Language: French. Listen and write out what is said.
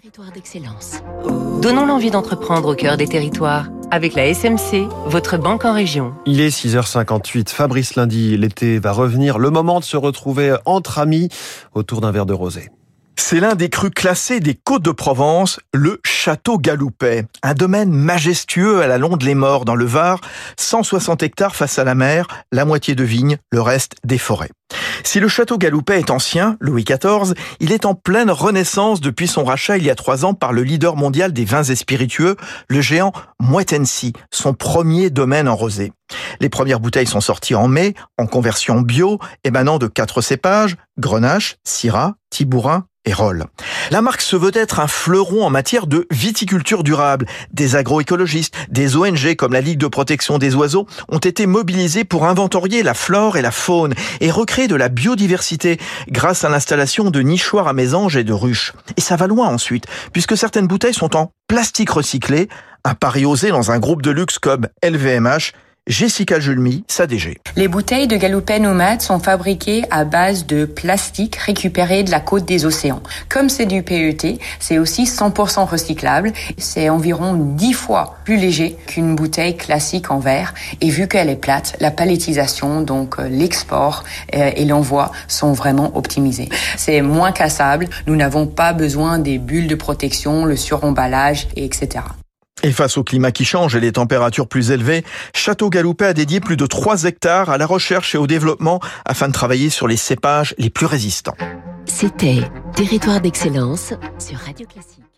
Territoire d'excellence. Donnons l'envie d'entreprendre au cœur des territoires. Avec la SMC, votre banque en région. Il est 6h58. Fabrice Lundi, l'été va revenir. Le moment de se retrouver entre amis autour d'un verre de rosé. C'est l'un des crus classés des Côtes de Provence, le Château Galoupet. Un domaine majestueux à la Londe les Morts dans le Var, 160 hectares face à la mer, la moitié de vignes, le reste des forêts. Si le château Galoupet est ancien, Louis XIV, il est en pleine renaissance depuis son rachat il y a trois ans par le leader mondial des vins et spiritueux, le géant Moët son premier domaine en rosé. Les premières bouteilles sont sorties en mai, en conversion bio, émanant de quatre cépages, Grenache, Syrah, Tibourin et Roll. La marque se veut être un fleuron en matière de viticulture durable. Des agroécologistes, des ONG comme la Ligue de protection des oiseaux ont été mobilisés pour inventorier la flore et la faune et recréer de la biodiversité grâce à l'installation de nichoirs à mésanges et de ruches. Et ça va loin ensuite, puisque certaines bouteilles sont en plastique recyclé, un pari osé dans un groupe de luxe comme LVMH Jessica Julmy, sa DG. Les bouteilles de Galoupet Nomade sont fabriquées à base de plastique récupéré de la côte des océans. Comme c'est du PET, c'est aussi 100% recyclable. C'est environ 10 fois plus léger qu'une bouteille classique en verre. Et vu qu'elle est plate, la palettisation, donc euh, l'export euh, et l'envoi sont vraiment optimisés. C'est moins cassable. Nous n'avons pas besoin des bulles de protection, le suremballage, etc. Et face au climat qui change et les températures plus élevées, Château Galoupet a dédié plus de 3 hectares à la recherche et au développement afin de travailler sur les cépages les plus résistants. C'était Territoire d'excellence sur Radio Classique.